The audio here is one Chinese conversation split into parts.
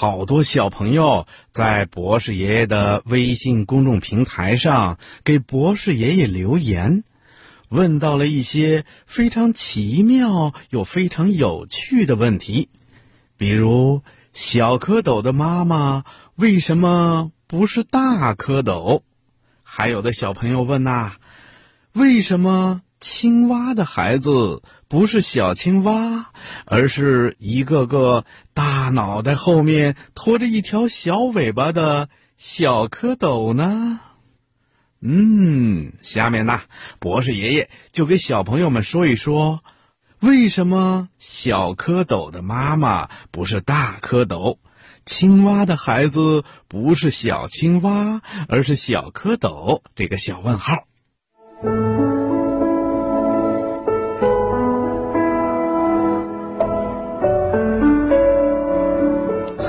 好多小朋友在博士爷爷的微信公众平台上给博士爷爷留言，问到了一些非常奇妙又非常有趣的问题，比如小蝌蚪的妈妈为什么不是大蝌蚪？还有的小朋友问呐，为什么青蛙的孩子？不是小青蛙，而是一个个大脑袋后面拖着一条小尾巴的小蝌蚪呢。嗯，下面呢，博士爷爷就给小朋友们说一说，为什么小蝌蚪的妈妈不是大蝌蚪，青蛙的孩子不是小青蛙，而是小蝌蚪？这个小问号。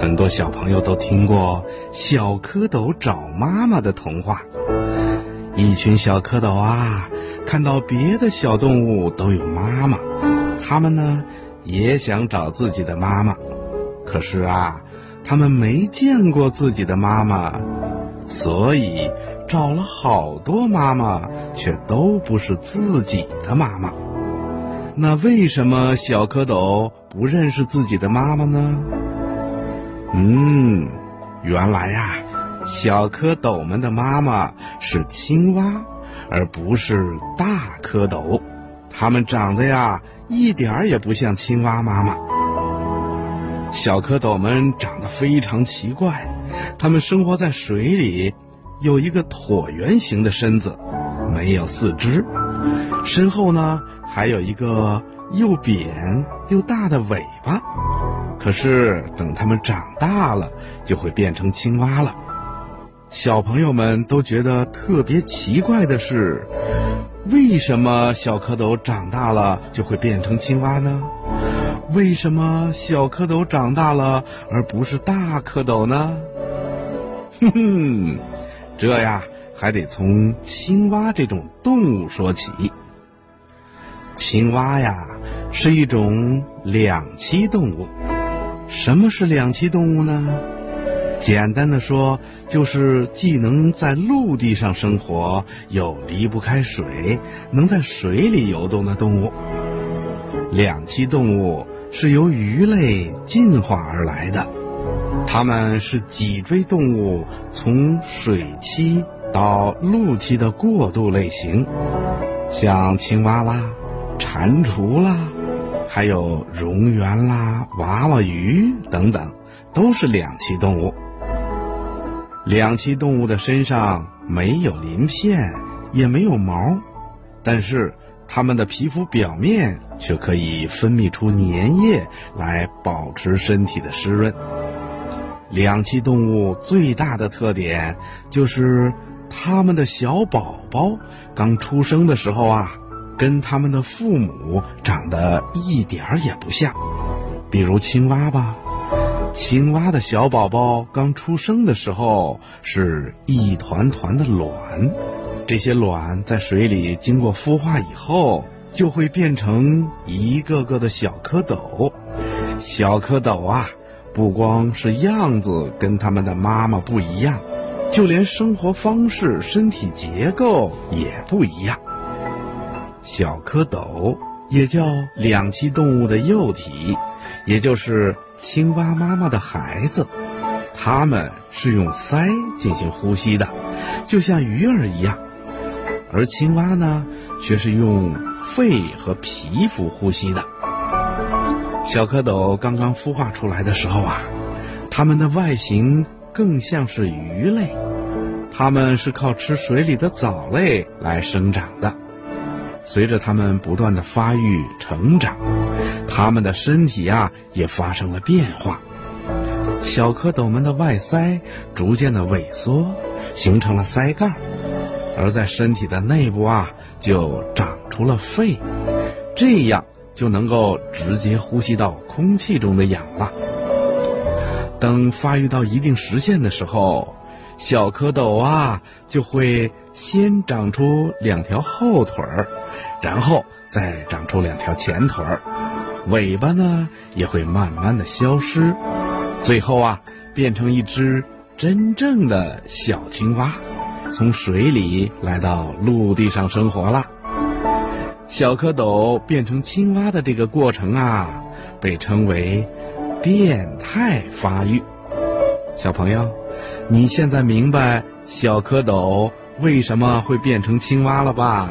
很多小朋友都听过小蝌蚪找妈妈的童话。一群小蝌蚪啊，看到别的小动物都有妈妈，他们呢也想找自己的妈妈。可是啊，他们没见过自己的妈妈，所以找了好多妈妈，却都不是自己的妈妈。那为什么小蝌蚪不认识自己的妈妈呢？嗯，原来呀，小蝌蚪们的妈妈是青蛙，而不是大蝌蚪。它们长得呀，一点儿也不像青蛙妈妈。小蝌蚪们长得非常奇怪，它们生活在水里，有一个椭圆形的身子，没有四肢，身后呢还有一个又扁又大的尾巴。可是等它们长大了，就会变成青蛙了。小朋友们都觉得特别奇怪的是，为什么小蝌蚪长大了就会变成青蛙呢？为什么小蝌蚪长大了而不是大蝌蚪呢？哼哼，这呀还得从青蛙这种动物说起。青蛙呀是一种两栖动物。什么是两栖动物呢？简单的说，就是既能在陆地上生活，又离不开水，能在水里游动的动物。两栖动物是由鱼类进化而来的，它们是脊椎动物从水栖到陆栖的过渡类型，像青蛙啦、蟾蜍啦。还有蝾螈啦、娃娃鱼等等，都是两栖动物。两栖动物的身上没有鳞片，也没有毛，但是它们的皮肤表面却可以分泌出粘液来保持身体的湿润。两栖动物最大的特点就是，它们的小宝宝刚出生的时候啊。跟他们的父母长得一点儿也不像，比如青蛙吧。青蛙的小宝宝刚出生的时候是一团团的卵，这些卵在水里经过孵化以后，就会变成一个个的小蝌蚪。小蝌蚪啊，不光是样子跟他们的妈妈不一样，就连生活方式、身体结构也不一样。小蝌蚪也叫两栖动物的幼体，也就是青蛙妈妈的孩子。它们是用鳃进行呼吸的，就像鱼儿一样。而青蛙呢，却是用肺和皮肤呼吸的。小蝌蚪刚刚孵化出来的时候啊，它们的外形更像是鱼类，它们是靠吃水里的藻类来生长的。随着它们不断的发育成长，它们的身体呀也发生了变化。小蝌蚪们的外鳃逐渐的萎缩，形成了鳃盖，而在身体的内部啊，就长出了肺，这样就能够直接呼吸到空气中的氧了。等发育到一定时限的时候，小蝌蚪啊就会先长出两条后腿儿，然后再长出两条前腿儿，尾巴呢也会慢慢的消失，最后啊变成一只真正的小青蛙，从水里来到陆地上生活了。小蝌蚪变成青蛙的这个过程啊，被称为。变态发育，小朋友，你现在明白小蝌蚪为什么会变成青蛙了吧？